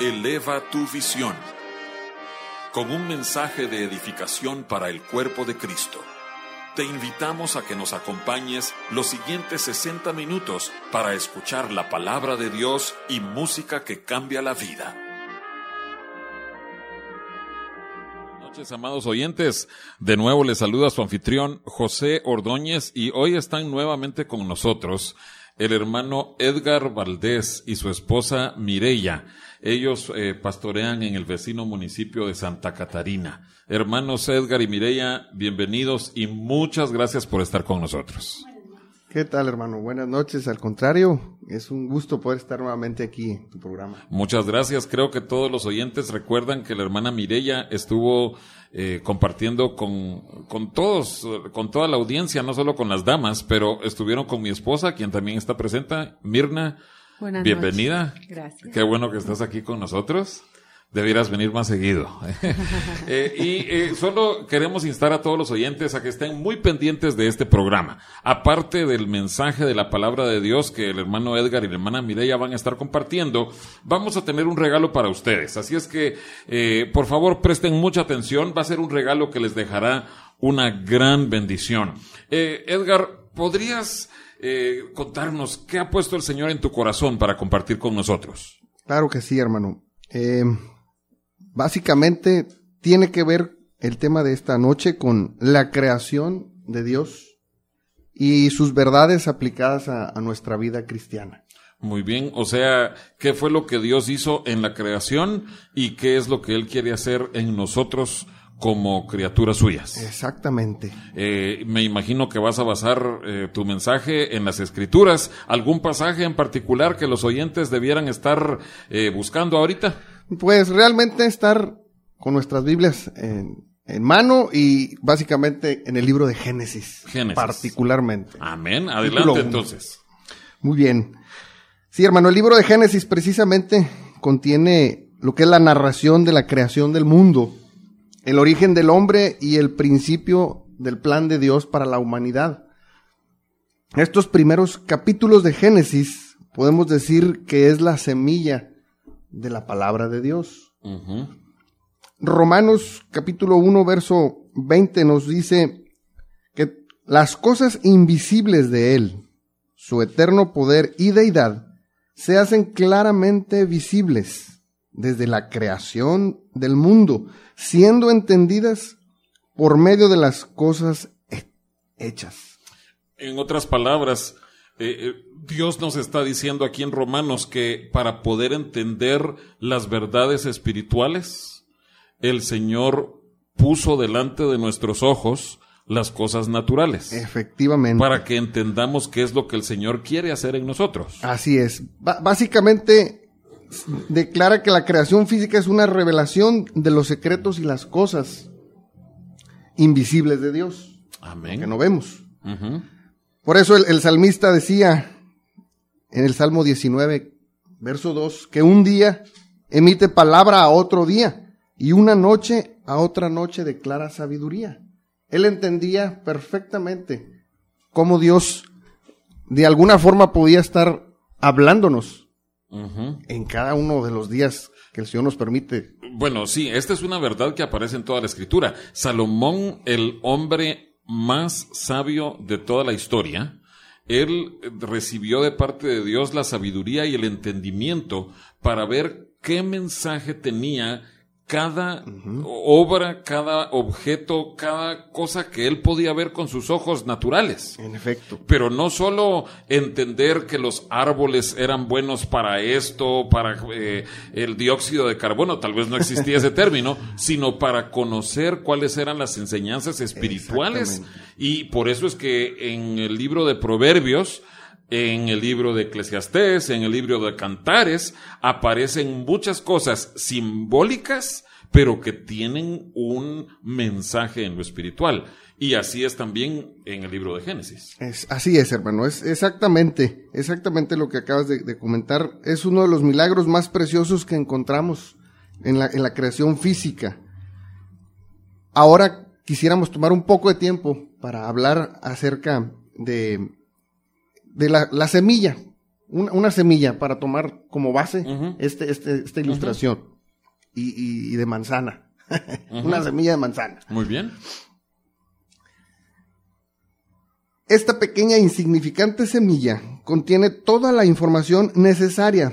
Eleva tu visión con un mensaje de edificación para el cuerpo de Cristo. Te invitamos a que nos acompañes los siguientes 60 minutos para escuchar la palabra de Dios y música que cambia la vida. Buenas noches, amados oyentes. De nuevo les saluda su anfitrión José Ordóñez y hoy están nuevamente con nosotros el hermano Edgar Valdés y su esposa Mireya. Ellos eh, pastorean en el vecino municipio de Santa Catarina. Hermanos Edgar y Mireya, bienvenidos y muchas gracias por estar con nosotros. ¿Qué tal, hermano? Buenas noches. Al contrario, es un gusto poder estar nuevamente aquí en tu programa. Muchas gracias. Creo que todos los oyentes recuerdan que la hermana Mireya estuvo eh, compartiendo con, con todos, con toda la audiencia, no solo con las damas, pero estuvieron con mi esposa, quien también está presente, Mirna. Buenas bienvenida. Gracias. Qué bueno que estás aquí con nosotros. Debieras venir más seguido. eh, y eh, solo queremos instar a todos los oyentes a que estén muy pendientes de este programa. Aparte del mensaje de la palabra de Dios que el hermano Edgar y la hermana Mireya van a estar compartiendo, vamos a tener un regalo para ustedes. Así es que, eh, por favor, presten mucha atención. Va a ser un regalo que les dejará una gran bendición. Edgar, ¿podrías contarnos qué ha puesto el Señor en tu corazón para compartir con nosotros? Claro que sí, hermano. Básicamente tiene que ver el tema de esta noche con la creación de Dios y sus verdades aplicadas a, a, nuestra vida cristiana. Muy bien, o sea, ¿qué fue lo que Dios hizo en la creación y qué es lo que Él quiere hacer en nosotros como criaturas suyas? Exactamente. Eh, me imagino que vas a basar eh, tu mensaje en las escrituras. ¿Algún pasaje en particular que los oyentes debieran estar eh, buscando ahorita? Pues realmente estar con nuestras Biblias en, en, mano y básicamente en el libro de Génesis. Génesis. Particularmente. Amén. Adelante entonces. Muy bien. Sí, hermano, el libro de Génesis precisamente contiene lo que es la narración de la creación del mundo, el origen del hombre y el principio del plan de Dios para la humanidad. Estos primeros capítulos de Génesis podemos decir que es la semilla de la palabra de Dios. Uh -huh. Romanos capítulo 1 verso 20 nos dice que las cosas invisibles de Él, su eterno poder y deidad, se hacen claramente visibles desde la creación del mundo, siendo entendidas por medio de las cosas hechas. En otras palabras, eh, Dios nos está diciendo aquí en Romanos que para poder entender las verdades espirituales, el Señor puso delante de nuestros ojos las cosas naturales. Efectivamente. Para que entendamos qué es lo que el Señor quiere hacer en nosotros. Así es. B básicamente declara que la creación física es una revelación de los secretos y las cosas invisibles de Dios. Amén. Que no vemos. Uh -huh. Por eso el, el, salmista decía en el Salmo 19, verso 2, que un día emite palabra a otro día y una noche a otra noche declara sabiduría. Él entendía perfectamente cómo Dios de alguna forma podía estar hablándonos uh -huh. en cada uno de los días que el Señor nos permite. Bueno, sí, esta es una verdad que aparece en toda la escritura. Salomón, el hombre más sabio de toda la historia, él recibió de parte de Dios la sabiduría y el entendimiento para ver qué mensaje tenía cada obra, cada objeto, cada cosa que él podía ver con sus ojos naturales. En efecto. Pero no solo entender que los árboles eran buenos para esto, para eh, el dióxido de carbono, tal vez no existía ese término, sino para conocer cuáles eran las enseñanzas espirituales. Y por eso es que en el libro de Proverbios, en el libro de Eclesiastés, en el libro de Cantares, aparecen muchas cosas simbólicas, pero que tienen un mensaje en lo espiritual. Y así es también en el libro de Génesis. Es, así es, hermano. Es exactamente, exactamente lo que acabas de, comentar. Es uno de los milagros más preciosos que encontramos en la, en la creación física. Ahora quisiéramos tomar un poco de tiempo para hablar acerca de de la, semilla, una, semilla para tomar como base este, este, esta ilustración. y, de manzana. una semilla de manzana. Muy bien. Esta pequeña e insignificante semilla contiene toda la información necesaria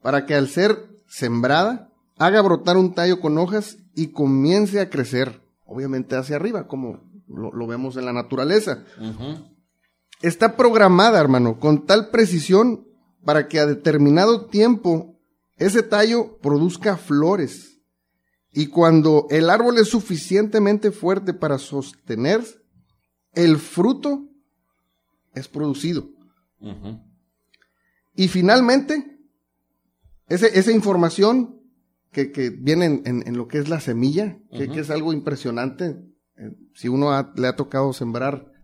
para que al ser sembrada haga brotar un tallo con hojas y comience a crecer, obviamente hacia arriba, como lo, vemos en la naturaleza está programada, hermano, con tal precisión para que a determinado tiempo ese tallo produzca flores. Y cuando el árbol es suficientemente fuerte para sostener, el fruto es producido. Y finalmente, esa información que, viene en, lo que es la semilla, que, es algo impresionante, eh, si uno le ha tocado sembrar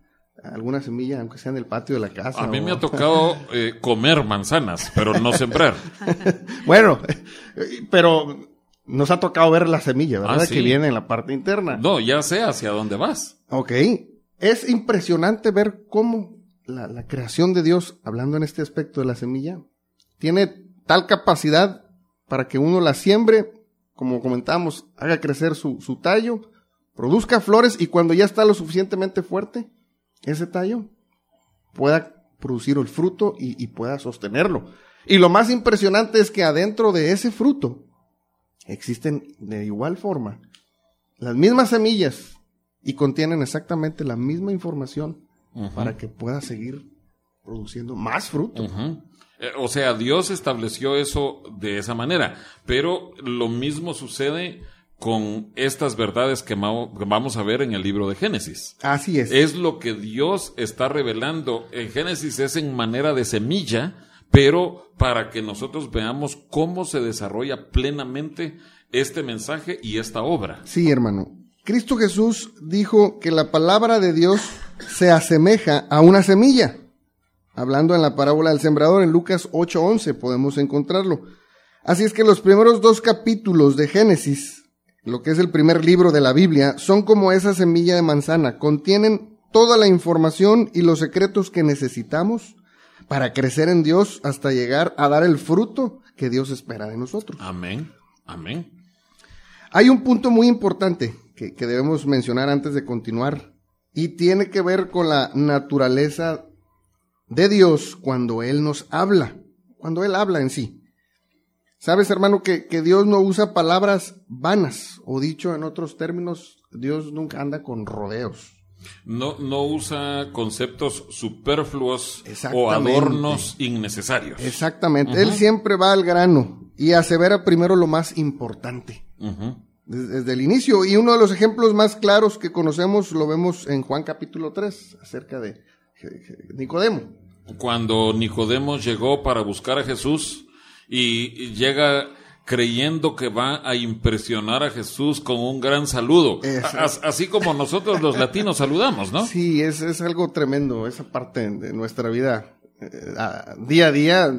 alguna semilla, aunque sea en el patio de la casa. A mí me ha tocado eh, comer manzanas, pero no sembrar. bueno, pero nos ha tocado ver la semilla, ¿verdad? Ah, que viene en la parte interna. No, ya sé hacia dónde vas. Ok. Es impresionante ver cómo la, la creación de Dios, hablando en este aspecto de la semilla, tiene tal capacidad para que uno la siembre, como comentamos, haga crecer su, su tallo, produzca flores y cuando ya está lo suficientemente fuerte, ese tallo pueda producir el fruto y, pueda sostenerlo. Y lo más impresionante es que adentro de ese fruto existen de igual forma las mismas semillas y contienen exactamente la misma información para que pueda seguir produciendo más fruto. Eh, o sea, Dios estableció eso de esa manera, pero lo mismo sucede con estas verdades que vamos a ver en el libro de Génesis. Así es. Es lo que Dios está revelando. En Génesis es en manera de semilla, pero para que nosotros veamos cómo se desarrolla plenamente este mensaje y esta obra. Sí, hermano. Cristo Jesús dijo que la palabra de Dios se asemeja a una semilla. Hablando en la parábola del sembrador en Lucas 8:11 podemos encontrarlo. Así es que los primeros dos capítulos de Génesis lo que es el primer libro de la Biblia, son como esa semilla de manzana, contienen toda la información y los secretos que necesitamos para crecer en Dios hasta llegar a dar el fruto que Dios espera de nosotros. Amén, amén. Hay un punto muy importante que, que debemos mencionar antes de continuar y tiene que ver con la naturaleza de Dios cuando Él nos habla, cuando Él habla en sí. Sabes, hermano, que, Dios no usa palabras vanas, o dicho en otros términos, Dios nunca anda con rodeos. No, no usa conceptos superfluos o adornos innecesarios. Exactamente. Él siempre va al grano y asevera primero lo más importante. desde, el inicio. Y uno de los ejemplos más claros que conocemos lo vemos en Juan capítulo 3, acerca de Nicodemo. Cuando Nicodemo llegó para buscar a Jesús, y llega creyendo que va a impresionar a Jesús con un gran saludo, así como nosotros los latinos saludamos, ¿no? Sí, es, es algo tremendo esa parte de nuestra vida eh, día a día.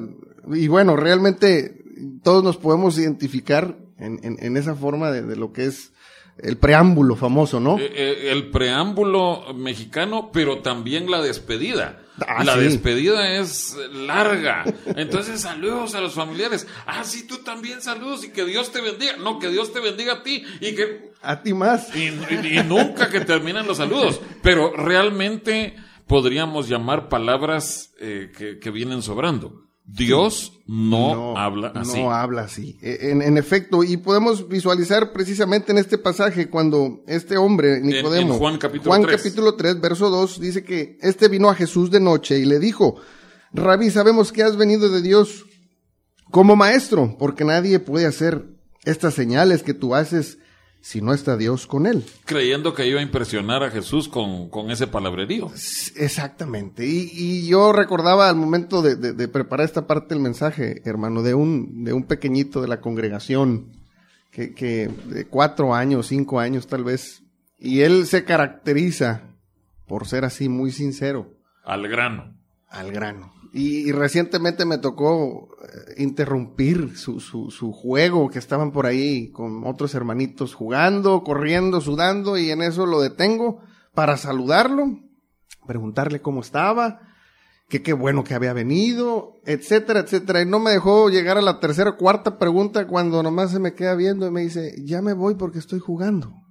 Y bueno, realmente todos nos podemos identificar en, en, esa forma de, de, lo que es el preámbulo famoso, ¿no? Eh, eh, el preámbulo mexicano, pero también la despedida. Ah, la despedida es larga. Entonces, saludos a los familiares. Ah, sí, tú también saludos y que Dios te bendiga. No, que Dios te bendiga a ti y que... A ti más. Y, nunca que terminen los saludos. Pero realmente podríamos llamar palabras eh, que, vienen sobrando. Dios no, habla así. No habla así. E, en, en, efecto, y podemos visualizar precisamente en este pasaje cuando este hombre, Nicodemo, en, Juan capítulo Juan 3. capítulo 3, verso 2, dice que este vino a Jesús de noche y le dijo, Rabí, sabemos que has venido de Dios como maestro, porque nadie puede hacer estas señales que tú haces si no está Dios con él. Creyendo que iba a impresionar a Jesús con, con ese palabrerío. Exactamente. Y, y yo recordaba al momento de, de, de, preparar esta parte del mensaje, hermano, de un, de un pequeñito de la congregación, que, que de cuatro años, cinco años tal vez, y él se caracteriza por ser así muy sincero. Al grano. Al grano. Y, y, recientemente me tocó eh, interrumpir su, su, su, juego, que estaban por ahí con otros hermanitos jugando, corriendo, sudando, y en eso lo detengo para saludarlo, preguntarle cómo estaba, que qué bueno que había venido, etcétera, etcétera. Y no me dejó llegar a la tercera o cuarta pregunta cuando nomás se me queda viendo y me dice, ya me voy porque estoy jugando.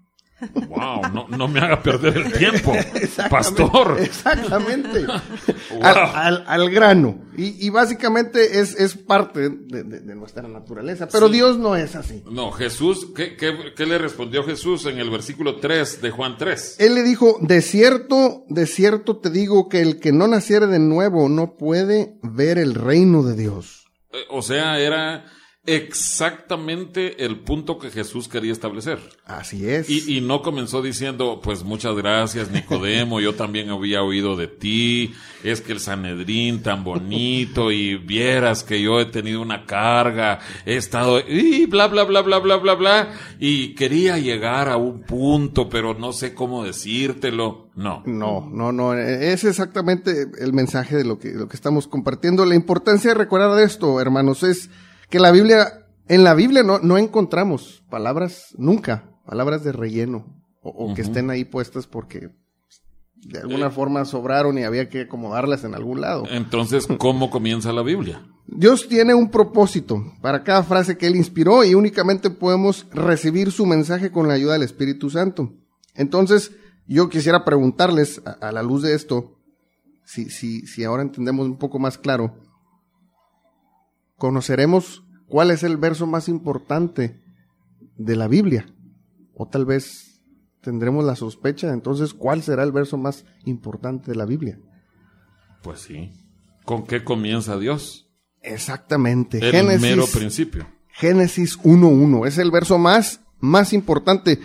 Wow, no, no, me haga perder el tiempo, pastor. Exactamente. wow. al, al, al, grano. Y, y básicamente es, es parte de, de, de, nuestra naturaleza. Pero sí. Dios no es así. No, Jesús, ¿qué, ¿qué, qué, le respondió Jesús en el versículo 3 de Juan 3? Él le dijo, de cierto, de cierto te digo que el que no naciere de nuevo no puede ver el reino de Dios. Eh, o sea, era exactamente el punto que Jesús quería establecer. Así es. Y, y, no comenzó diciendo, pues muchas gracias Nicodemo, yo también había oído de ti, es que el Sanedrín tan bonito y vieras que yo he tenido una carga, he estado y bla bla bla bla bla bla bla y quería llegar a un punto, pero no sé cómo decírtelo. No. No, no, no, es exactamente el mensaje de lo que, lo que estamos compartiendo. La importancia de recordar esto, hermanos, es que la Biblia, en la Biblia no, no encontramos palabras, nunca, palabras de relleno, o, o uh -huh. que estén ahí puestas porque de alguna eh, forma sobraron y había que acomodarlas en algún lado. Entonces, ¿cómo comienza la Biblia? Dios tiene un propósito para cada frase que Él inspiró y únicamente podemos recibir su mensaje con la ayuda del Espíritu Santo. Entonces, yo quisiera preguntarles, a, a la luz de esto, si, si, si ahora entendemos un poco más claro, conoceremos cuál es el verso más importante de la Biblia. O tal vez tendremos la sospecha, entonces, ¿cuál será el verso más importante de la Biblia? Pues sí. ¿Con qué comienza Dios? Exactamente. El Génesis, mero principio. Génesis 1.1. Es el verso más, más importante.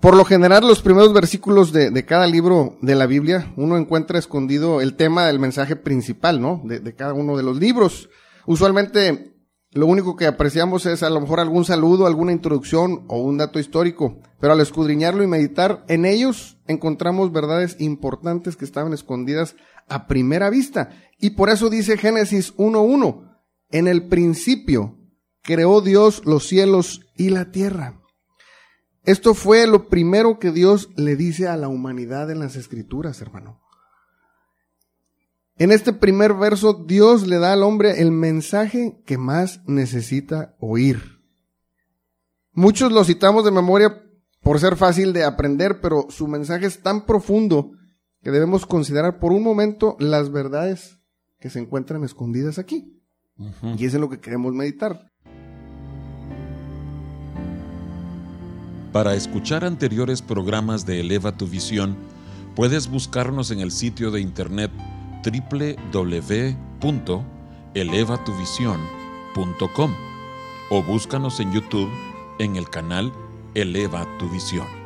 Por lo general, los primeros versículos de, de, cada libro de la Biblia, uno encuentra escondido el tema del mensaje principal, ¿no? De, de cada uno de los libros. Usualmente lo único que apreciamos es a lo mejor algún saludo, alguna introducción o un dato histórico, pero al escudriñarlo y meditar en ellos encontramos verdades importantes que estaban escondidas a primera vista. Y por eso dice Génesis 1.1, en el principio creó Dios los cielos y la tierra. Esto fue lo primero que Dios le dice a la humanidad en las escrituras, hermano. En este primer verso, Dios le da al hombre el mensaje que más necesita oír. Muchos lo citamos de memoria por ser fácil de aprender, pero su mensaje es tan profundo que debemos considerar por un momento las verdades que se encuentran escondidas aquí. Uh -huh. Y eso es lo que queremos meditar. Para escuchar anteriores programas de Eleva tu Visión, puedes buscarnos en el sitio de internet www.elevatuvision.com o búscanos en YouTube en el canal Eleva tu Visión.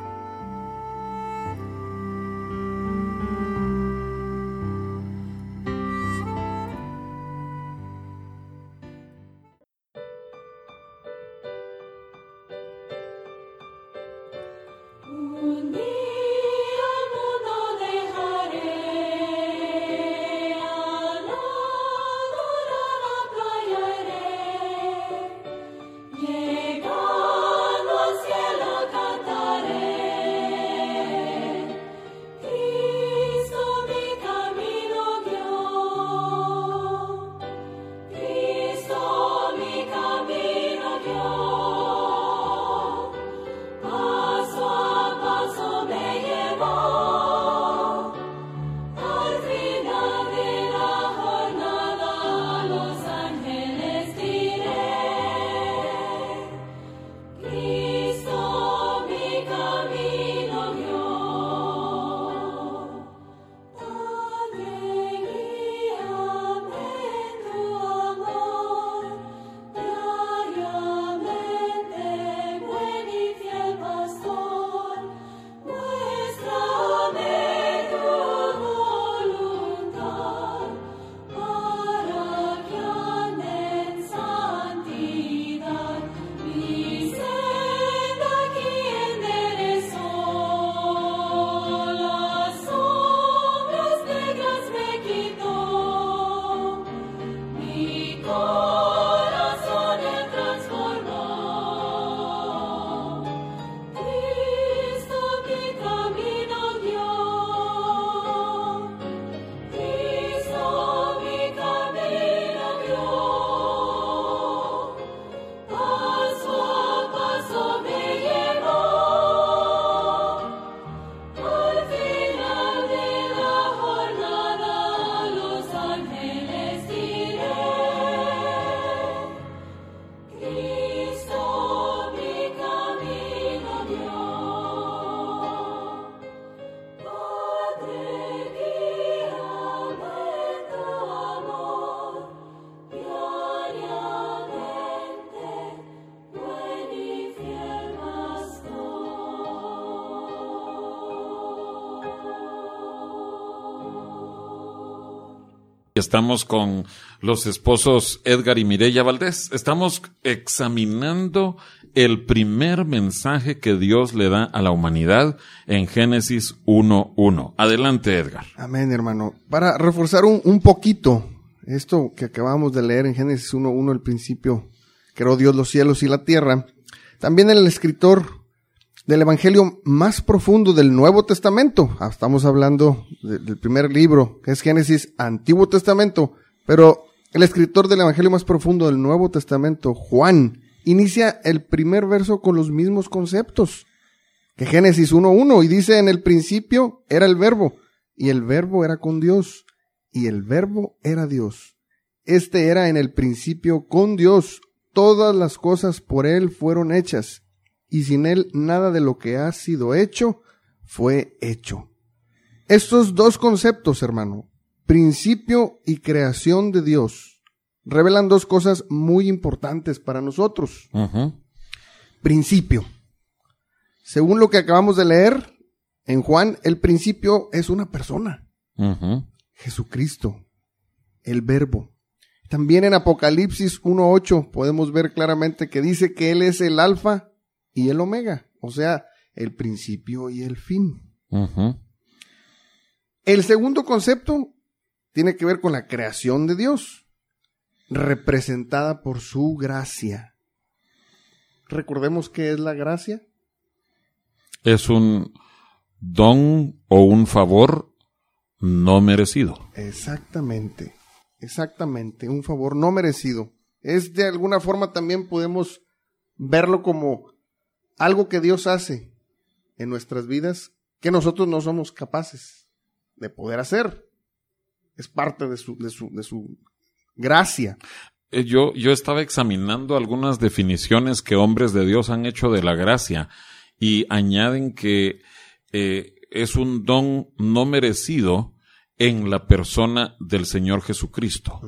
Estamos con los esposos Edgar y Mireya Valdés. Estamos examinando el primer mensaje que Dios le da a la humanidad en Génesis 1.1. Adelante, Edgar. Amén, hermano. Para reforzar un, un poquito esto que acabamos de leer en Génesis 1.1, el principio, creó Dios los cielos y la tierra, también el escritor del Evangelio más profundo del Nuevo Testamento. Ah, estamos hablando del primer libro, que es Génesis, Antiguo Testamento, pero el escritor del Evangelio más profundo del Nuevo Testamento, Juan, inicia el primer verso con los mismos conceptos que Génesis 1.1 y dice, en el principio era el verbo, y el verbo era con Dios, y el verbo era Dios. Este era en el principio con Dios, todas las cosas por él fueron hechas y sin él nada de lo que ha sido hecho fue hecho. Estos dos conceptos, hermano, principio y creación de Dios, revelan dos cosas muy importantes para nosotros. Principio. Según lo que acabamos de leer en Juan, el principio es una persona. Jesucristo, el verbo. También en Apocalipsis 1.8 podemos ver claramente que dice que Él es el alfa y el omega, o sea, el principio y el fin. El segundo concepto tiene que ver con la creación de Dios, representada por su gracia. Recordemos qué es la gracia. Es un don o un favor no merecido. Exactamente, exactamente, un favor no merecido. Es de alguna forma también podemos verlo como algo que Dios hace en nuestras vidas que nosotros no somos capaces de poder hacer. Es parte de su, de su, de su gracia. Eh, yo, yo estaba examinando algunas definiciones que hombres de Dios han hecho de la gracia y añaden que eh, es un don no merecido en la persona del Señor Jesucristo.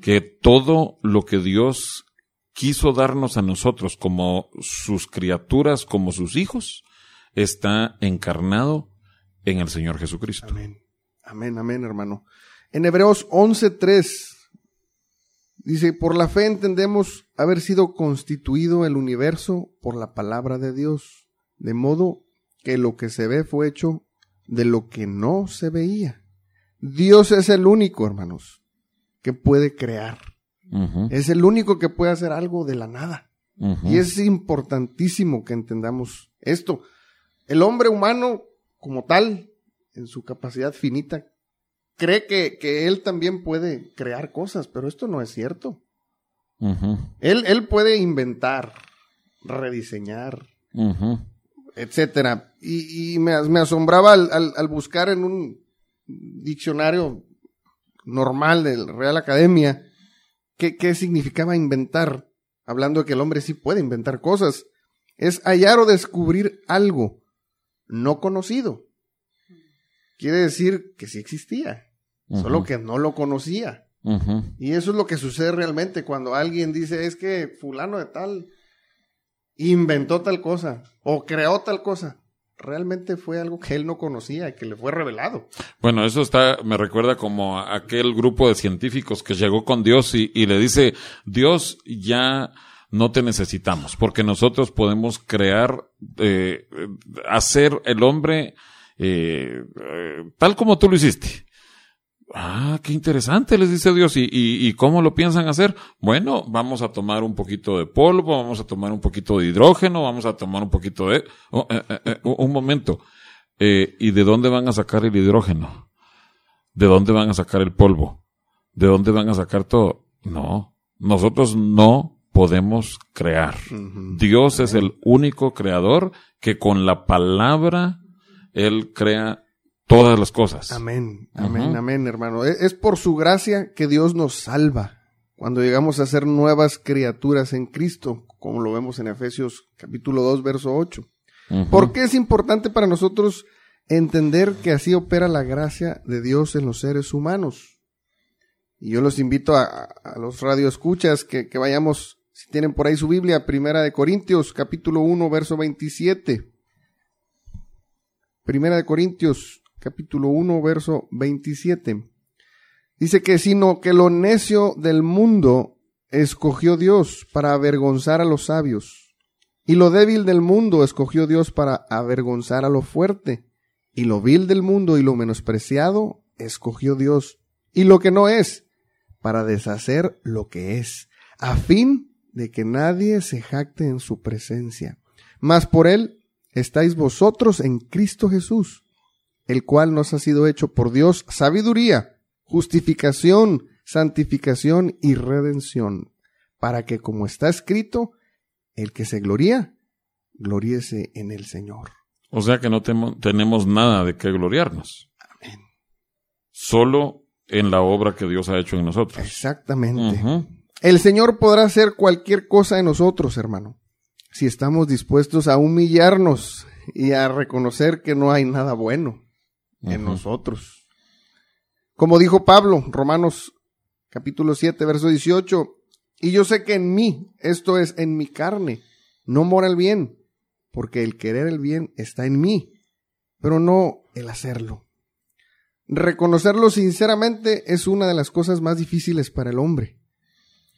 Que todo lo que Dios quiso darnos a nosotros como sus criaturas, como sus hijos, está encarnado en el Señor Jesucristo. Amén. Amén, amén, hermano. En Hebreos 11:3 dice, por la fe entendemos haber sido constituido el universo por la palabra de Dios, de modo que lo que se ve fue hecho de lo que no se veía. Dios es el único, hermanos, que puede crear. Es el único que puede hacer algo de la nada. Y es importantísimo que entendamos esto. El hombre humano, como tal, en su capacidad finita, cree que, que él también puede crear cosas, pero esto no es cierto. él, él, puede inventar, rediseñar, etcétera. Y, me, asombraba al, al buscar en un diccionario normal de la Real Academia ¿Qué, significaba inventar? Hablando de que el hombre sí puede inventar cosas. Es hallar o descubrir algo no conocido. Quiere decir que sí existía, solo que no lo conocía. Y eso es lo que sucede realmente cuando alguien dice, es que fulano de tal inventó tal cosa o creó tal cosa realmente fue algo que él no conocía que le fue revelado. Bueno, eso está, me recuerda como aquel grupo de científicos que llegó con Dios y, le dice, Dios ya no te necesitamos, porque nosotros podemos crear, eh, hacer el hombre eh, eh, tal como tú lo hiciste. Ah, qué interesante, les dice Dios. ¿Y, y, cómo lo piensan hacer? Bueno, vamos a tomar un poquito de polvo, vamos a tomar un poquito de hidrógeno, vamos a tomar un poquito de... Oh, eh, eh, eh, un momento. ¿Y de dónde van a sacar el hidrógeno? ¿De dónde van a sacar el polvo? ¿De dónde van a sacar todo? No, nosotros no podemos crear. Dios es el único creador que con la palabra Él crea todas las cosas. Amén, amén, amén, hermano. E, es por su gracia que Dios nos salva cuando llegamos a ser nuevas criaturas en Cristo, como lo vemos en Efesios capítulo 2, verso 8. ¿Por qué es importante para nosotros entender que así opera la gracia de Dios en los seres humanos? Y yo los invito a, los radioescuchas que, que vayamos, si tienen por ahí su Biblia, Primera de Corintios, capítulo 1, verso 27. Primera de Corintios capítulo 1, verso 27. Dice que sino que lo necio del mundo escogió Dios para avergonzar a los sabios. Y lo débil del mundo escogió Dios para avergonzar a lo fuerte. Y lo vil del mundo y lo menospreciado escogió Dios. Y lo que no es, para deshacer lo que es, a fin de que nadie se jacte en su presencia. Mas por él estáis vosotros en Cristo Jesús, el cual nos ha sido hecho por Dios sabiduría, justificación, santificación y redención, para que como está escrito, el que se gloría, gloríese en el Señor. O sea que no tenemos nada de qué gloriarnos. Amén. Solo en la obra que Dios ha hecho en nosotros. Exactamente. El Señor podrá hacer cualquier cosa en nosotros, hermano, si estamos dispuestos a humillarnos y a reconocer que no hay nada bueno en nosotros. Como dijo Pablo, Romanos capítulo 7, verso 18, y yo sé que en mí, esto es, en mi carne, no mora el bien, porque el querer el bien está en mí, pero no el hacerlo. Reconocerlo sinceramente es una de las cosas más difíciles para el hombre,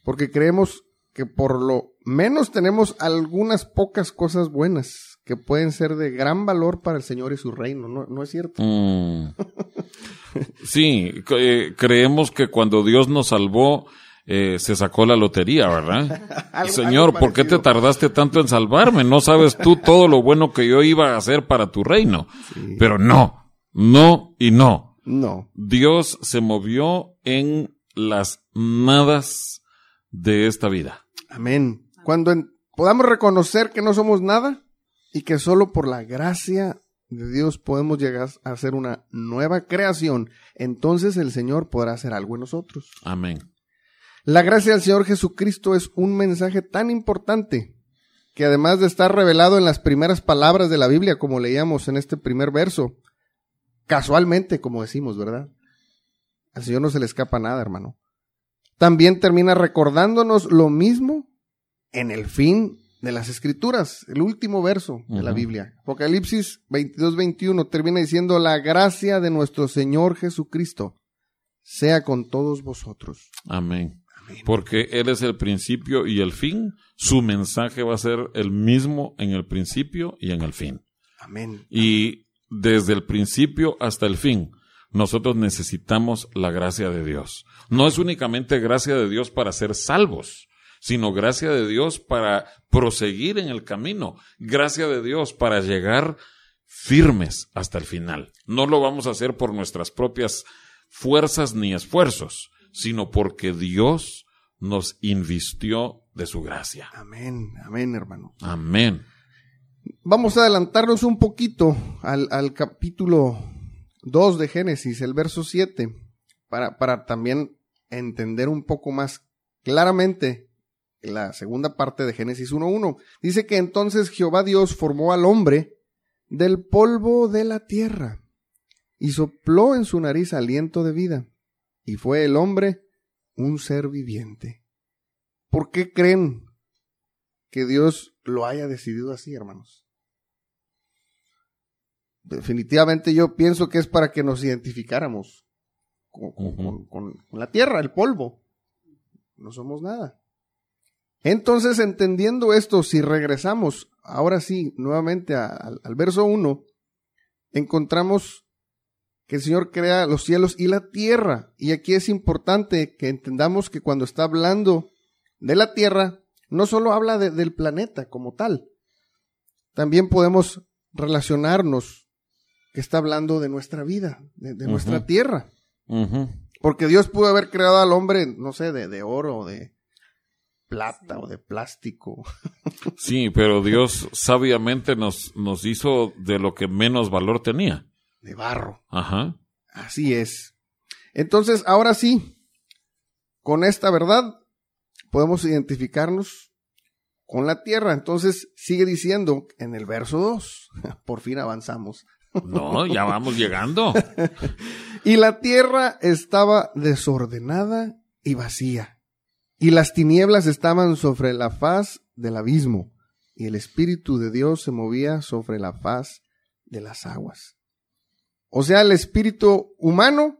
porque creemos que por lo menos tenemos algunas pocas cosas buenas que pueden ser de gran valor para el Señor y su reino, ¿no, es cierto? Mm. sí, eh, creemos que cuando Dios nos salvó, eh, se sacó la lotería, ¿verdad? Señor, ¿por qué te tardaste tanto en salvarme? No sabes tú todo lo bueno que yo iba a hacer para tu reino. Pero no, no y no. No. Dios se movió en las nadas de esta vida. Amén. Cuando podamos reconocer que no somos nada y que solo por la gracia de Dios podemos llegar a ser una nueva creación, entonces el Señor podrá hacer algo en nosotros. Amén. La gracia del Señor Jesucristo es un mensaje tan importante que además de estar revelado en las primeras palabras de la Biblia, como leíamos en este primer verso, casualmente, como decimos, ¿verdad? Al Señor no se le escapa nada, hermano. También termina recordándonos lo mismo en el fin de las escrituras, el último verso de la Biblia. Apocalipsis 22, 21 termina diciendo, la gracia de nuestro Señor Jesucristo sea con todos vosotros. Amén. Porque Él es el principio y el fin. Su mensaje va a ser el mismo en el principio y en el fin. Amén. Y desde el principio hasta el fin, nosotros necesitamos la gracia de Dios. No es únicamente gracia de Dios para ser salvos, sino gracia de Dios para proseguir en el camino, gracia de Dios para llegar firmes hasta el final. No lo vamos a hacer por nuestras propias fuerzas ni esfuerzos, sino porque Dios nos invistió de su gracia. Amén, amén, hermano. Amén. Vamos a adelantarnos un poquito al, capítulo 2 de Génesis, el verso 7, para, para también entender un poco más claramente la segunda parte de Génesis 1.1. Dice que entonces Jehová Dios formó al hombre del polvo de la tierra y sopló en su nariz aliento de vida y fue el hombre un ser viviente. ¿Por qué creen que Dios lo haya decidido así, hermanos? Definitivamente yo pienso que es para que nos identificáramos con, la tierra, el polvo. No somos nada. Entonces, entendiendo esto, si regresamos ahora sí nuevamente al verso 1, encontramos que el Señor crea los cielos y la tierra. Y aquí es importante que entendamos que cuando está hablando de la tierra, no solo habla del planeta como tal, también podemos relacionarnos que está hablando de nuestra vida, de, nuestra tierra. Porque Dios pudo haber creado al hombre, no sé, de, de oro, de plata o de plástico. sí, pero Dios sabiamente nos, nos hizo de lo que menos valor tenía de barro. Ajá. Así es. Entonces, ahora sí, con esta verdad podemos identificarnos con la tierra. Entonces, sigue diciendo en el verso 2, por fin avanzamos. No, ya vamos llegando. y la tierra estaba desordenada y vacía, y las tinieblas estaban sobre la faz del abismo, y el Espíritu de Dios se movía sobre la faz de las aguas. O sea, el espíritu humano,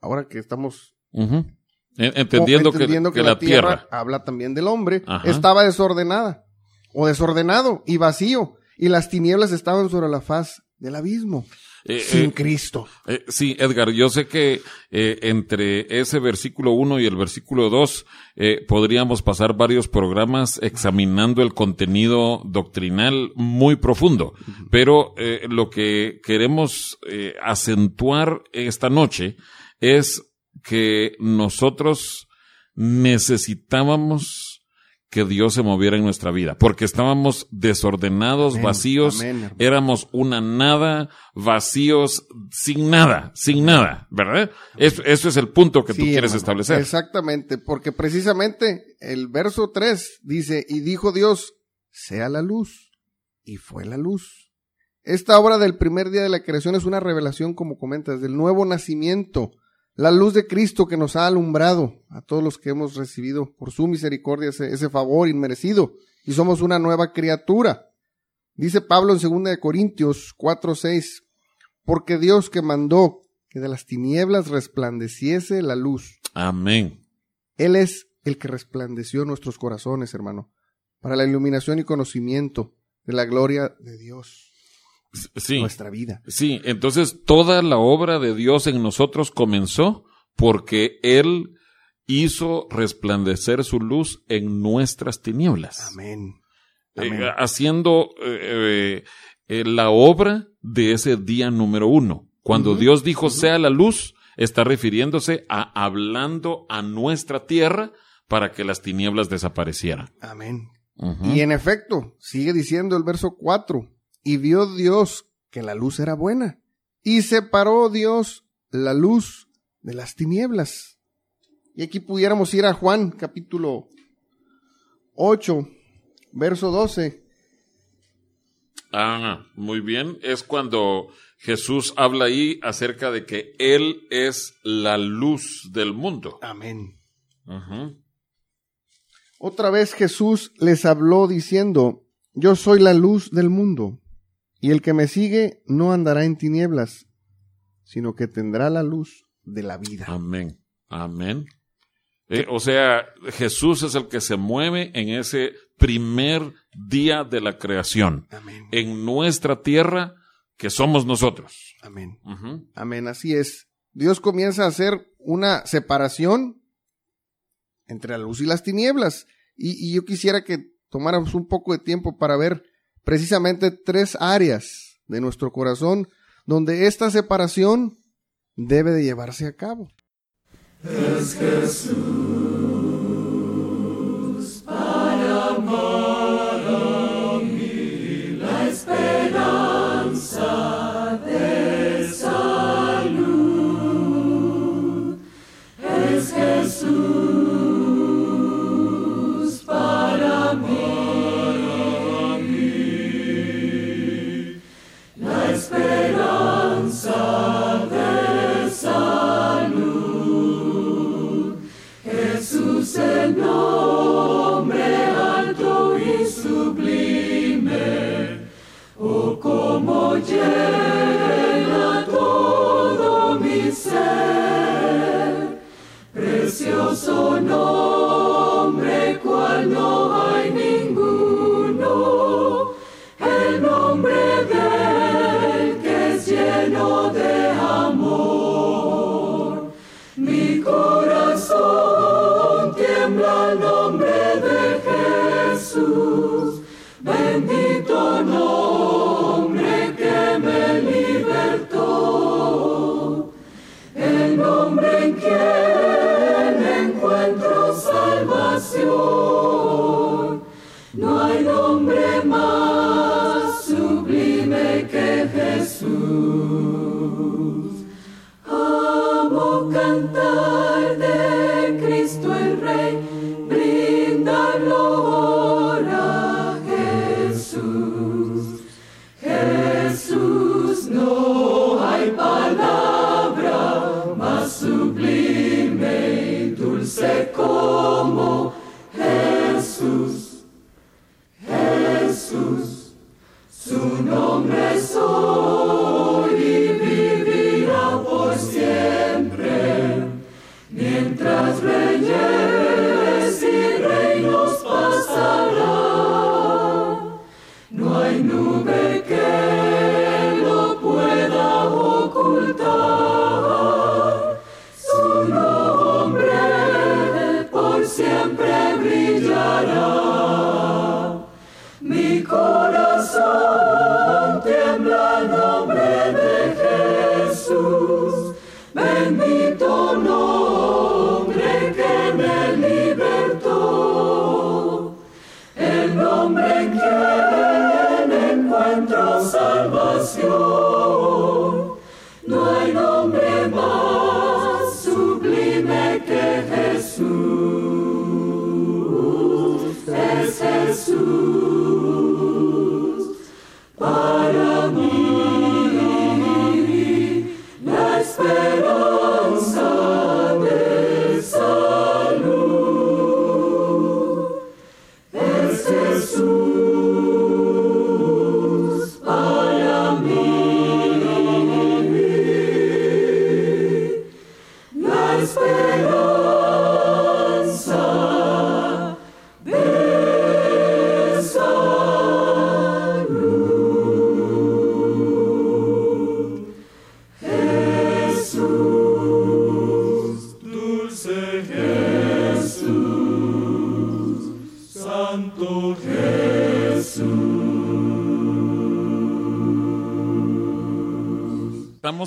ahora que estamos. En- Entendiendo, que- entendiendo que, la tierra, habla también del hombre, Ajá. estaba desordenada o desordenado y vacío, y las tinieblas estaban sobre la faz del abismo, Eh, sin eh, Cristo. Eh, sí, Edgar, yo sé que entre ese versículo 1 y el versículo 2 eh, podríamos pasar varios programas examinando el contenido doctrinal muy profundo, pero lo que queremos acentuar esta noche es que nosotros necesitábamos que Dios se moviera en nuestra vida, porque estábamos desordenados, Amén, vacíos, amén, éramos una nada, vacíos, sin nada, sin nada, ¿verdad? Eso, eso es el punto que tú quieres hermano, establecer. Exactamente, porque precisamente el verso 3 dice, y dijo Dios, sea la luz, y fue la luz. Esta obra del primer día de la creación es una revelación, como comentas, del nuevo nacimiento, la luz de Cristo que nos ha alumbrado a todos los que hemos recibido por su misericordia ese, ese favor inmerecido, y somos una nueva criatura. Dice Pablo en 2 de Corintios 4:6, porque Dios que mandó que de las tinieblas resplandeciese la luz, Amén. Él es el que resplandeció nuestros corazones, hermano, para la iluminación y conocimiento de la gloria de Dios, Sí. nuestra vida. Sí, entonces toda la obra de Dios en nosotros comenzó porque Él hizo resplandecer su luz en nuestras tinieblas. Amén. Eh, haciendo eh, eh, la obra de ese día número uno. Cuando Dios dijo sea la luz, está refiriéndose a hablando a nuestra tierra para que las tinieblas desaparecieran. Amén. Y en efecto, sigue diciendo el verso 4, y vio Dios que la luz era buena, y separó Dios la luz de las tinieblas. Y aquí pudiéramos ir a Juan capítulo 8, verso 12. Ah, muy bien. Es cuando Jesús habla ahí acerca de que Él es la luz del mundo. Amén. Otra vez Jesús les habló diciendo, Yo soy la luz del mundo, y el que me sigue no andará en tinieblas, sino que tendrá la luz de la vida. Amén. Amén. Eh, o sea, Jesús es el que se mueve en ese primer día de la creación, Amén. en nuestra tierra que somos nosotros. Amén. Amén, así es. Dios comienza a hacer una separación entre la luz y las tinieblas. Y, y yo quisiera que tomáramos un poco de tiempo para ver precisamente tres áreas de nuestro corazón donde esta separación debe de llevarse a cabo. Palabra más sublime y dulce como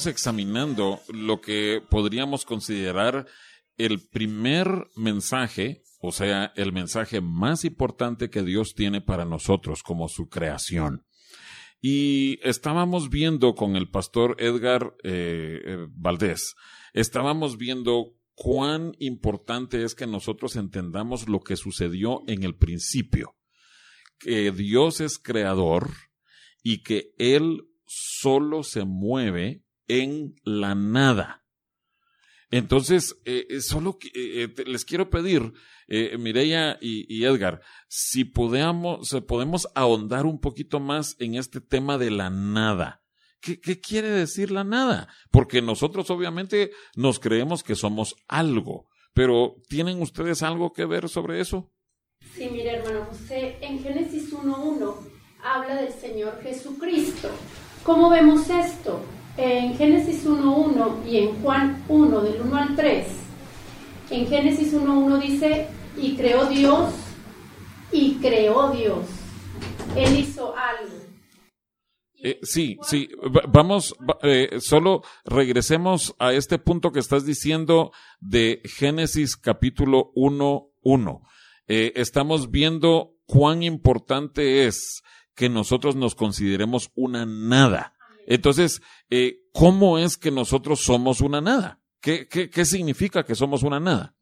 Examinando lo que podríamos considerar el primer mensaje, o sea, el mensaje más importante que Dios tiene para nosotros como su creación. Y estábamos viendo con el pastor Edgar eh, eh, Valdés, estábamos viendo cuán importante es que nosotros entendamos lo que sucedió en el principio, que Dios es creador y que Él solo se mueve en la nada. Entonces, eh, eh, solo eh, les quiero pedir, eh, y, Edgar, si podemos, podemos ahondar un poquito más en este tema de la nada. ¿Qué, ¿Qué quiere decir la nada? Porque nosotros obviamente nos creemos que somos algo, pero ¿tienen ustedes algo que ver sobre eso? Sí, mire, hermano José, en Génesis 1.1 habla del Señor Jesucristo. ¿Cómo vemos esto? En Génesis 1.1 y en Juan 1, del 1 al 3. En Génesis 1.1 dice, y creó Dios, y creó Dios. Él hizo algo. Eh, sí, sí, va- vamos, va- eh, solo regresemos a este punto que estás diciendo de Génesis capítulo 1, 1. Eh, estamos viendo cuán importante es que nosotros nos consideremos una nada. Entonces, eh, ¿cómo es que nosotros somos una nada? ¿Qué, qué, qué significa que somos una nada?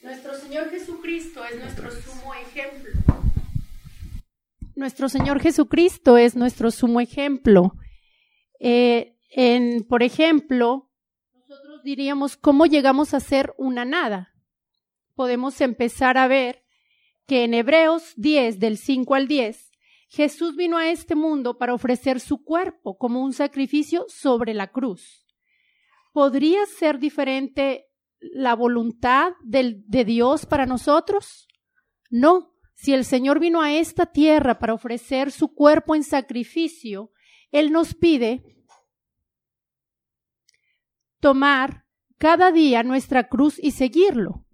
Nuestro Señor Jesucristo es nuestro sumo ejemplo. Nuestro Señor Jesucristo es nuestro sumo ejemplo. Eh, en, por ejemplo, nosotros diríamos, ¿cómo llegamos a ser una nada? Podemos empezar a ver que en Hebreos 10, del 5 al 10, Jesús vino a este mundo para ofrecer su cuerpo como un sacrificio sobre la cruz. ¿Podría ser diferente la voluntad de Dios para nosotros? No. Si el Señor vino a esta tierra para ofrecer su cuerpo en sacrificio, Él nos pide tomar cada día nuestra cruz y seguirlo.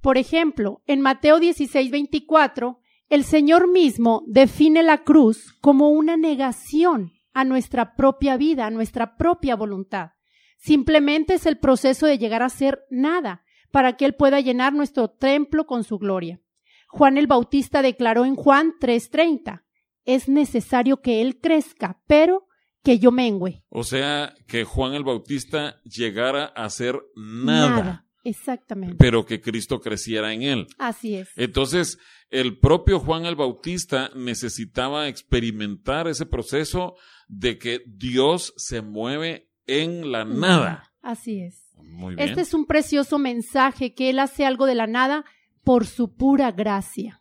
Por ejemplo, en Mateo 16, 24, el Señor mismo define la cruz como una negación a nuestra propia vida, a nuestra propia voluntad. Simplemente es el proceso de llegar a ser nada para que Él pueda llenar nuestro templo con su gloria. Juan el Bautista declaró en Juan 3:30, es necesario que Él crezca, pero que yo mengüe. O sea, que Juan el Bautista llegara a ser nada. Exactamente. pero que Cristo creciera en él. Así es. Entonces, el propio Juan el Bautista necesitaba experimentar ese proceso de que Dios se mueve en la nada. Así es. Muy bien. Este es un precioso mensaje que Él hace algo de la nada por su pura gracia,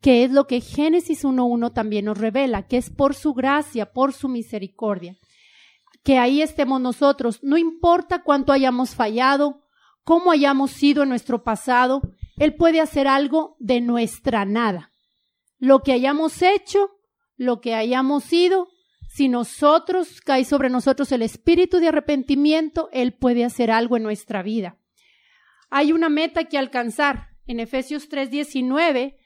que es lo que Génesis 1.1 también nos revela, que es por su gracia, por su misericordia. Que ahí estemos nosotros, no importa cuánto hayamos fallado, cómo hayamos sido en nuestro pasado, Él puede hacer algo de nuestra nada. Lo que hayamos hecho, lo que hayamos sido, si nosotros cae sobre nosotros el espíritu de arrepentimiento, Él puede hacer algo en nuestra vida. Hay una meta que alcanzar. En Efesios 3:19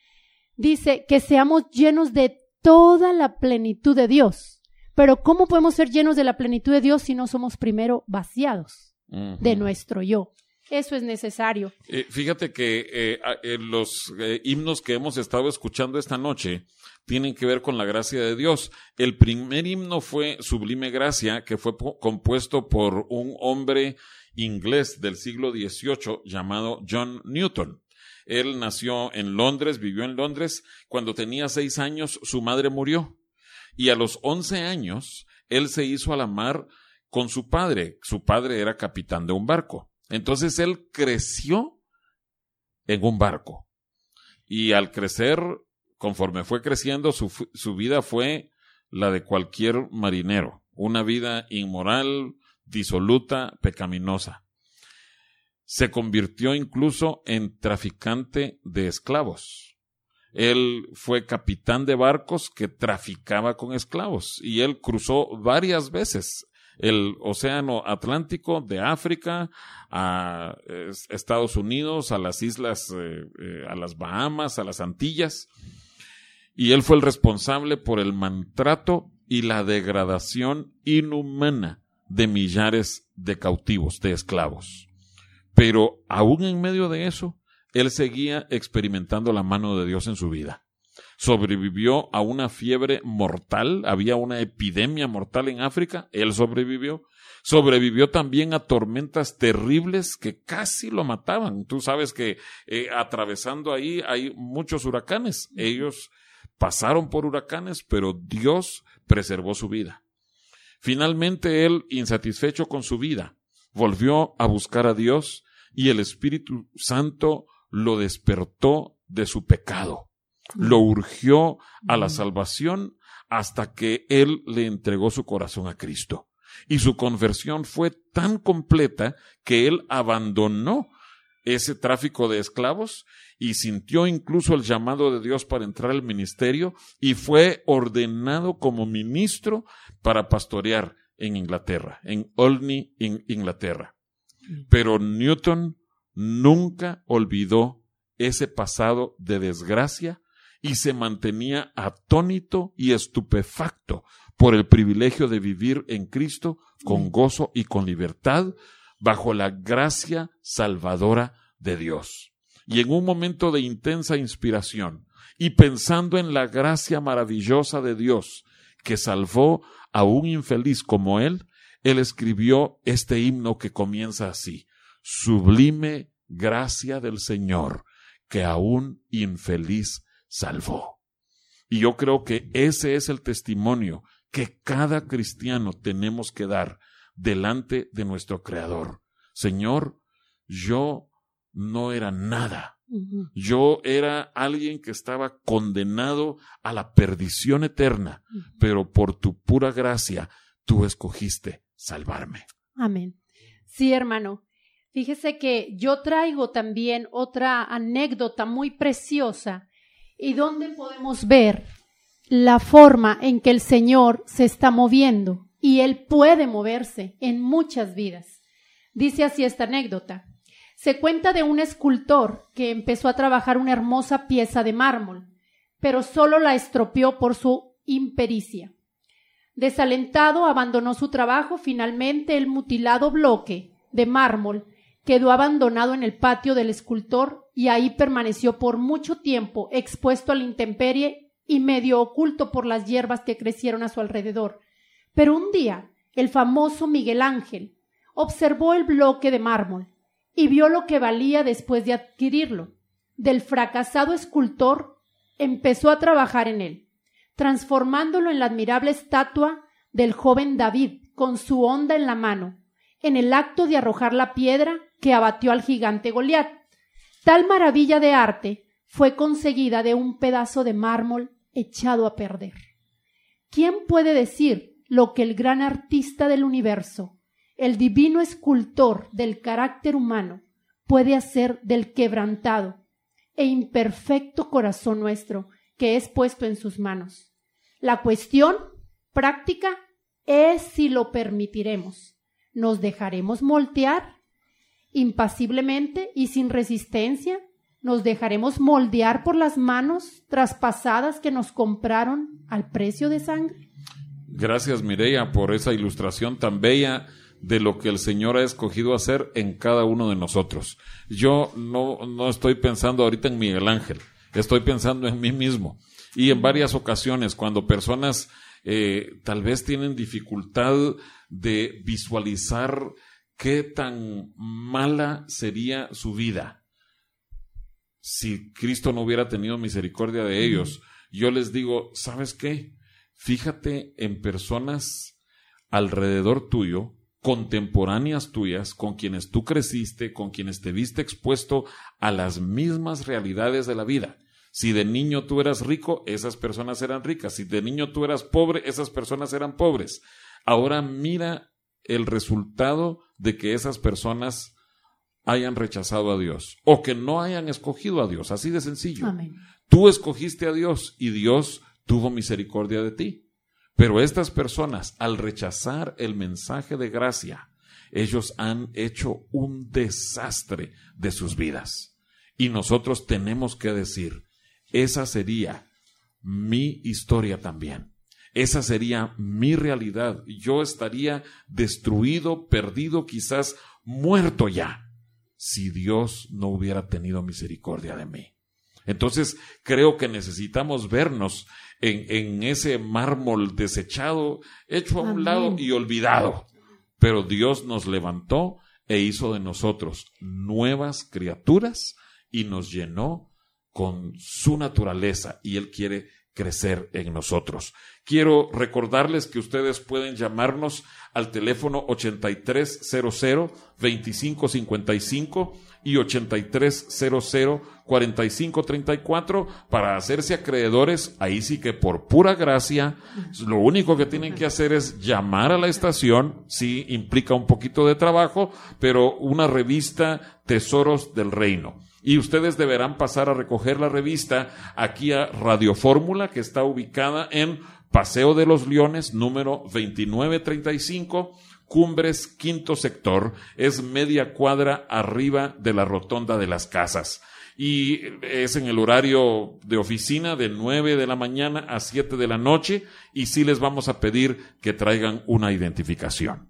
dice que seamos llenos de toda la plenitud de Dios. Pero ¿cómo podemos ser llenos de la plenitud de Dios si no somos primero vaciados de nuestro yo? Eso es necesario. Eh, fíjate que eh, eh, los himnos que hemos estado escuchando esta noche tienen que ver con la gracia de Dios. El primer himno fue Sublime Gracia, que fue compuesto por un hombre inglés del siglo XVIII llamado John Newton. Él nació en Londres, vivió en Londres. Cuando tenía seis años, su madre murió. Y a los once años, él se hizo a la mar con su padre. Su padre era capitán de un barco. Entonces él creció en un barco. Y al crecer, conforme fue creciendo, su, su vida fue la de cualquier marinero. Una vida inmoral, disoluta, pecaminosa. Se convirtió incluso en traficante de esclavos. Él fue capitán de barcos que traficaba con esclavos y él cruzó varias veces el océano Atlántico de África a Estados Unidos, a las islas, eh, eh, a las Bahamas, a las Antillas. Y él fue el responsable por el maltrato y la degradación inhumana de millares de cautivos, de esclavos. Pero aún en medio de eso, él seguía experimentando la mano de Dios en su vida. Sobrevivió a una fiebre mortal, había una epidemia mortal en África, él sobrevivió. Sobrevivió también a tormentas terribles que casi lo mataban. Tú sabes que eh, atravesando ahí hay muchos huracanes. Ellos pasaron por huracanes, pero Dios preservó su vida. Finalmente él, insatisfecho con su vida, volvió a buscar a Dios y el Espíritu Santo lo despertó de su pecado, lo urgió a la salvación hasta que él le entregó su corazón a Cristo. Y su conversión fue tan completa que él abandonó ese tráfico de esclavos y sintió incluso el llamado de Dios para entrar al ministerio y fue ordenado como ministro para pastorear en Inglaterra, en Olney, in- Inglaterra. Pero Newton nunca olvidó ese pasado de desgracia y se mantenía atónito y estupefacto por el privilegio de vivir en Cristo con gozo y con libertad bajo la gracia salvadora de Dios. Y en un momento de intensa inspiración y pensando en la gracia maravillosa de Dios que salvó a un infeliz como él, él escribió este himno que comienza así, Sublime gracia del Señor que a un infeliz salvó. Y yo creo que ese es el testimonio que cada cristiano tenemos que dar delante de nuestro Creador. Señor, yo no era nada. Yo era alguien que estaba condenado a la perdición eterna, pero por tu pura gracia tú escogiste salvarme. Amén. Sí, hermano. Fíjese que yo traigo también otra anécdota muy preciosa y donde podemos ver la forma en que el Señor se está moviendo y Él puede moverse en muchas vidas. Dice así esta anécdota. Se cuenta de un escultor que empezó a trabajar una hermosa pieza de mármol, pero solo la estropeó por su impericia. Desalentado, abandonó su trabajo. Finalmente, el mutilado bloque de mármol quedó abandonado en el patio del escultor y ahí permaneció por mucho tiempo expuesto a la intemperie y medio oculto por las hierbas que crecieron a su alrededor. Pero un día, el famoso Miguel Ángel observó el bloque de mármol y vio lo que valía después de adquirirlo. Del fracasado escultor empezó a trabajar en él transformándolo en la admirable estatua del joven David con su honda en la mano, en el acto de arrojar la piedra que abatió al gigante Goliat. Tal maravilla de arte fue conseguida de un pedazo de mármol echado a perder. ¿Quién puede decir lo que el gran artista del universo, el divino escultor del carácter humano, puede hacer del quebrantado e imperfecto corazón nuestro que es puesto en sus manos? La cuestión práctica es si lo permitiremos. ¿Nos dejaremos moldear impasiblemente y sin resistencia? ¿Nos dejaremos moldear por las manos traspasadas que nos compraron al precio de sangre? Gracias, Mireya, por esa ilustración tan bella de lo que el Señor ha escogido hacer en cada uno de nosotros. Yo no, no estoy pensando ahorita en Miguel Ángel, estoy pensando en mí mismo. Y en varias ocasiones, cuando personas eh, tal vez tienen dificultad de visualizar qué tan mala sería su vida si Cristo no hubiera tenido misericordia de ellos, yo les digo, ¿sabes qué? Fíjate en personas alrededor tuyo, contemporáneas tuyas, con quienes tú creciste, con quienes te viste expuesto a las mismas realidades de la vida. Si de niño tú eras rico, esas personas eran ricas. Si de niño tú eras pobre, esas personas eran pobres. Ahora mira el resultado de que esas personas hayan rechazado a Dios o que no hayan escogido a Dios. Así de sencillo. Amén. Tú escogiste a Dios y Dios tuvo misericordia de ti. Pero estas personas, al rechazar el mensaje de gracia, ellos han hecho un desastre de sus vidas. Y nosotros tenemos que decir, esa sería mi historia también. Esa sería mi realidad. Yo estaría destruido, perdido, quizás muerto ya, si Dios no hubiera tenido misericordia de mí. Entonces creo que necesitamos vernos en, en ese mármol desechado, hecho a un Amén. lado y olvidado. Pero Dios nos levantó e hizo de nosotros nuevas criaturas y nos llenó con su naturaleza y Él quiere crecer en nosotros. Quiero recordarles que ustedes pueden llamarnos al teléfono 8300-2555 y 8300-4534 para hacerse acreedores. Ahí sí que por pura gracia, lo único que tienen que hacer es llamar a la estación. Sí, implica un poquito de trabajo, pero una revista Tesoros del Reino y ustedes deberán pasar a recoger la revista aquí a Radio Fórmula, que está ubicada en Paseo de los Leones, número 2935, Cumbres, quinto sector, es media cuadra arriba de la rotonda de las casas. Y es en el horario de oficina de 9 de la mañana a 7 de la noche y sí les vamos a pedir que traigan una identificación.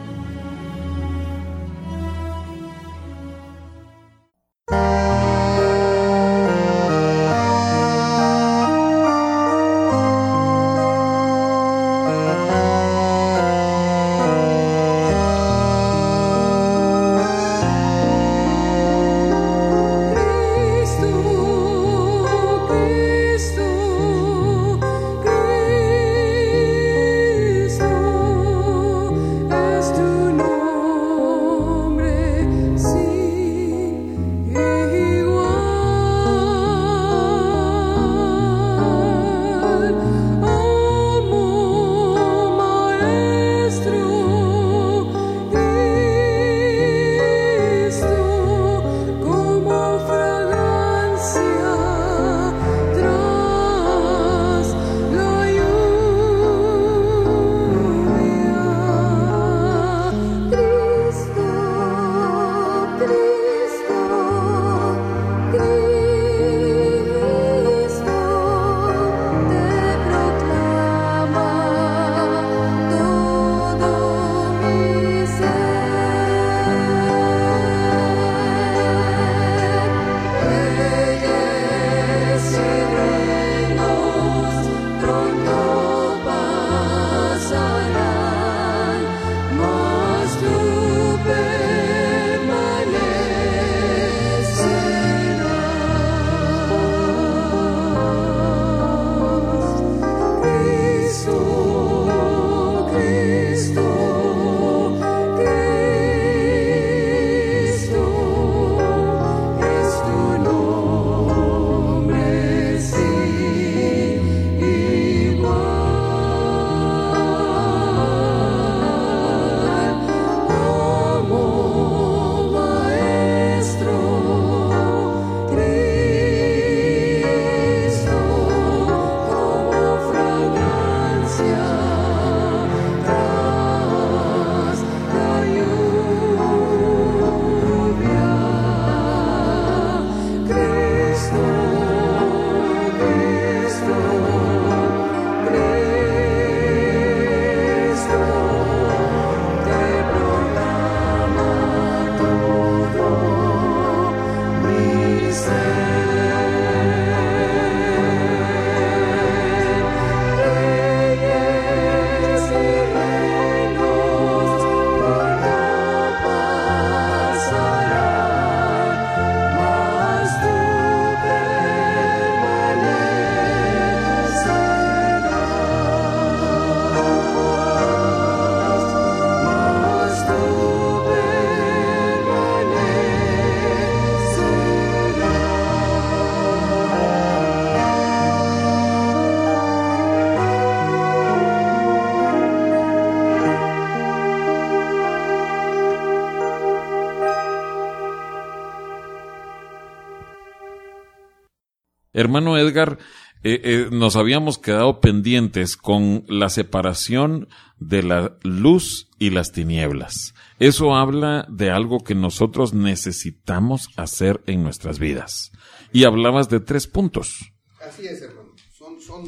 Hermano Edgar, eh, eh, nos habíamos quedado pendientes con la separación de la luz y las tinieblas. Eso habla de algo que nosotros necesitamos hacer en nuestras vidas. Y hablabas de tres puntos. Así es, hermano. Son,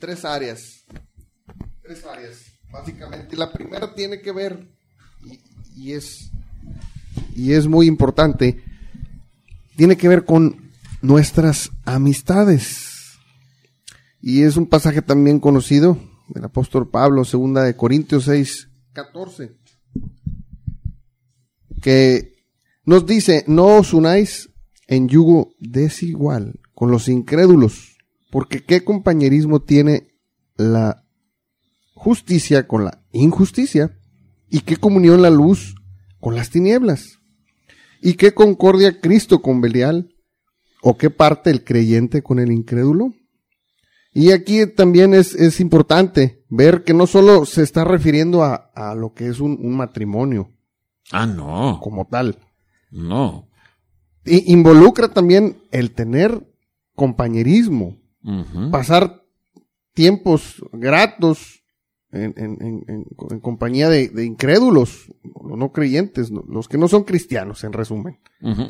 tres áreas. Tres áreas, básicamente. La primera tiene que ver, y es, y es muy importante, tiene que ver con nuestras amistades. Y es un pasaje también conocido del apóstol Pablo, segunda de Corintios 6, 14, que nos dice, no os unáis en yugo desigual con los incrédulos, porque qué compañerismo tiene la justicia con la injusticia, y qué comunión la luz con las tinieblas, y qué concordia Cristo con Belial, o qué parte el creyente con el incrédulo. Y aquí también es, es importante ver que no solo se está refiriendo a, a lo que es un, un matrimonio Ah, no. como tal, No. I- involucra también el tener compañerismo, pasar tiempos gratos en, en- en- en- compañía de, de incrédulos, no creyentes, los que no son cristianos, en resumen.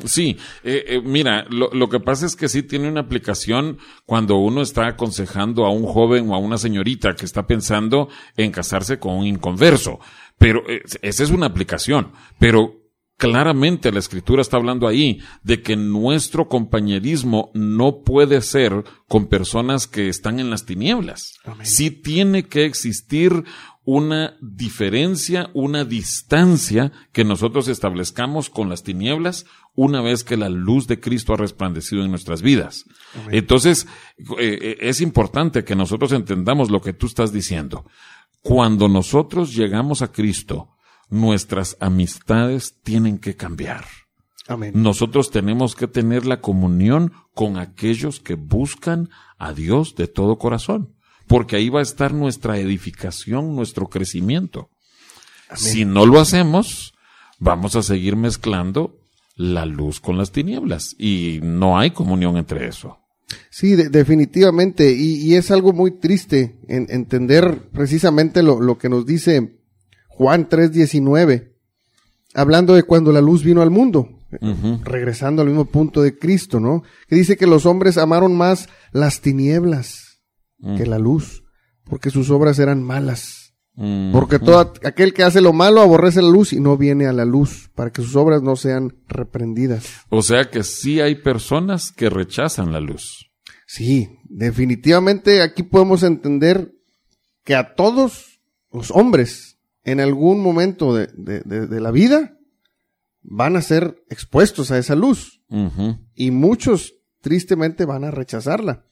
Sí, eh, eh, mira, lo, lo que pasa es que sí tiene una aplicación cuando uno está aconsejando a un joven o a una señorita que está pensando en casarse con un inconverso. Pero eh, esa es una aplicación. Pero claramente la escritura está hablando ahí de que nuestro compañerismo no puede ser con personas que están en las tinieblas. Sí tiene que existir una diferencia, una distancia que nosotros establezcamos con las tinieblas una vez que la luz de Cristo ha resplandecido en nuestras vidas. Entonces, eh, eh, es importante que nosotros entendamos lo que tú estás diciendo. Cuando nosotros llegamos a Cristo, nuestras amistades tienen que cambiar. Amén. Nosotros tenemos que tener la comunión con aquellos que buscan a Dios de todo corazón, porque ahí va a estar nuestra edificación, nuestro crecimiento. Si no lo hacemos, vamos a seguir mezclando la luz con las tinieblas y no hay comunión entre eso. Sí, de- definitivamente. Y, y es algo muy triste en, entender precisamente lo, lo que nos dice Juan 3:19, hablando de cuando la luz vino al mundo, regresando al mismo punto de Cristo, ¿no? Que dice que los hombres amaron más las tinieblas que la luz, porque sus obras eran malas. Mm. Porque todo aquel que hace lo malo aborrece la luz y no viene a la luz, para que sus obras no sean reprendidas. O sea que sí hay personas que rechazan la luz. Sí, definitivamente aquí podemos entender que a todos los hombres en algún momento de, de- de- de la vida van a ser expuestos a esa luz y muchos tristemente van a rechazarla.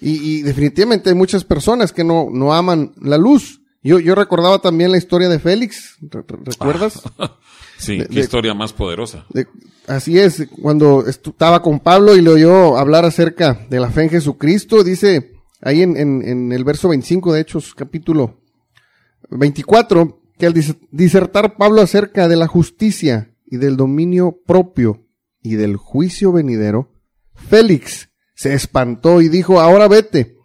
Y, y definitivamente hay muchas personas que no, no aman la luz. Yo, yo recordaba también la historia de Félix, ¿re- re- ¿recuerdas? Sí, De- qué de- historia más poderosa. De- así es, cuando estaba con Pablo y le oyó hablar acerca de la fe en Jesucristo, dice ahí en, en- en el verso 25 de Hechos, capítulo 24, que al dis- disertar Pablo acerca de la justicia y del dominio propio y del juicio venidero, Félix se espantó y dijo, ahora vete,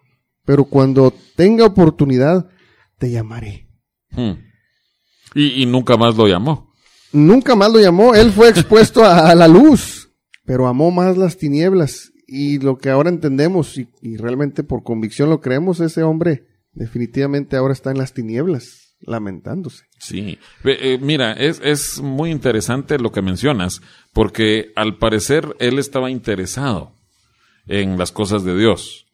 pero cuando tenga oportunidad, te llamaré. Hmm. Y, y nunca más lo llamó. Nunca más lo llamó, él fue expuesto a, a la luz, pero amó más las tinieblas. Y lo que ahora entendemos, y, y realmente por convicción lo creemos, ese hombre definitivamente ahora está en las tinieblas, lamentándose. Sí. Eh, mira, es, es muy interesante lo que mencionas, porque al parecer él estaba interesado en las cosas de Dios.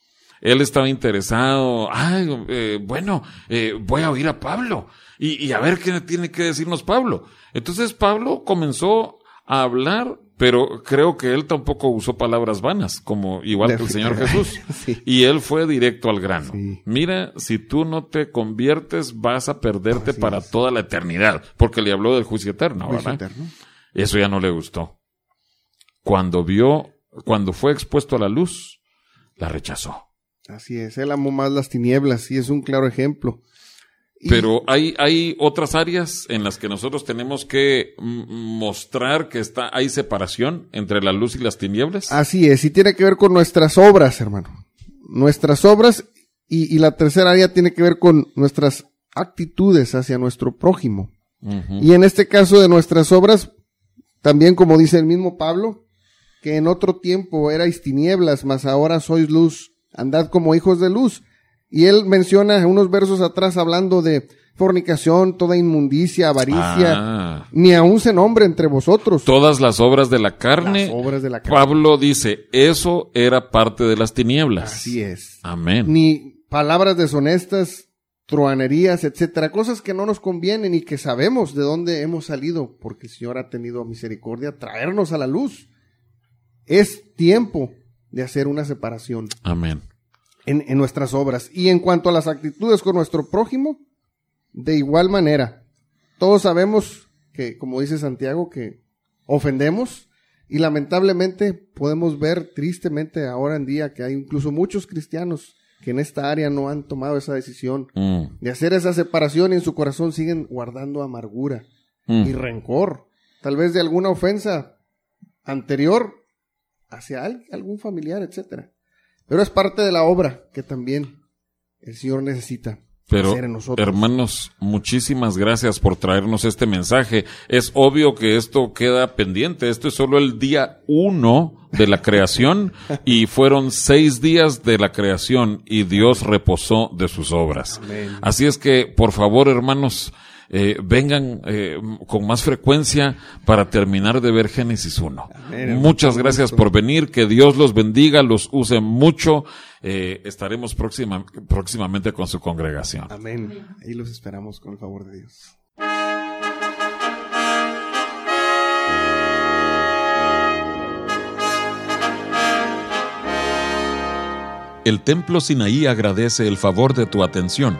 Él estaba interesado, ay, eh, bueno, eh, voy a oír a Pablo y, y a ver qué tiene que decirnos Pablo. Entonces Pablo comenzó a hablar, pero creo que él tampoco usó palabras vanas, como igual que el Señor Jesús. Sí. Y él fue directo al grano. Sí. Mira, si tú no te conviertes, vas a perderte Así para es. toda la eternidad, porque le habló del juicio eterno, Juicio ¿verdad? eterno. Eso ya no le gustó. Cuando vio, cuando fue expuesto a la luz, la rechazó. Así es, él amó más las tinieblas y es un claro ejemplo. Pero hay, hay otras áreas en las que nosotros tenemos que mostrar que está, hay separación entre la luz y las tinieblas. Así es, y tiene que ver con nuestras obras, hermano. Nuestras obras y, y la tercera área tiene que ver con nuestras actitudes hacia nuestro prójimo. Y en este caso de nuestras obras, también como dice el mismo Pablo, que en otro tiempo erais tinieblas, mas ahora sois luz, andad como hijos de luz. Y él menciona unos versos atrás hablando de fornicación, toda inmundicia, avaricia, Ah. ni aun se nombre entre vosotros. Todas las obras de la carne, Las obras de la carne. Pablo dice, eso era parte de las tinieblas. Así es. Amén. Ni palabras deshonestas, truanerías, etcétera, cosas que no nos convienen y que sabemos de dónde hemos salido, porque el Señor ha tenido misericordia traernos a la luz. Es tiempo de hacer una separación Amén. En, en nuestras obras. Y en cuanto a las actitudes con nuestro prójimo, de igual manera, todos sabemos que, como dice Santiago, que ofendemos y lamentablemente podemos ver tristemente ahora en día que hay incluso muchos cristianos que en esta área no han tomado esa decisión Mm. de hacer esa separación y en su corazón siguen guardando amargura Mm. y rencor, tal vez de alguna ofensa anterior hacia al- algún familiar, etcétera. Pero es parte de la obra que también el Señor necesita Pero, hacer en nosotros. hermanos, muchísimas gracias por traernos este mensaje. Es obvio que esto queda pendiente. Esto es solo el día uno de la creación y fueron seis días de la creación y Dios reposó de sus obras. Amén. Así es que, por favor, hermanos, eh, vengan eh, con más frecuencia para terminar de ver Génesis 1. Amén. Muchas gracias por venir, que Dios los bendiga, los use mucho. Eh, estaremos próxima- próximamente con su congregación. Amén. Ahí los esperamos con el favor de Dios. El Templo Sinaí agradece el favor de tu atención.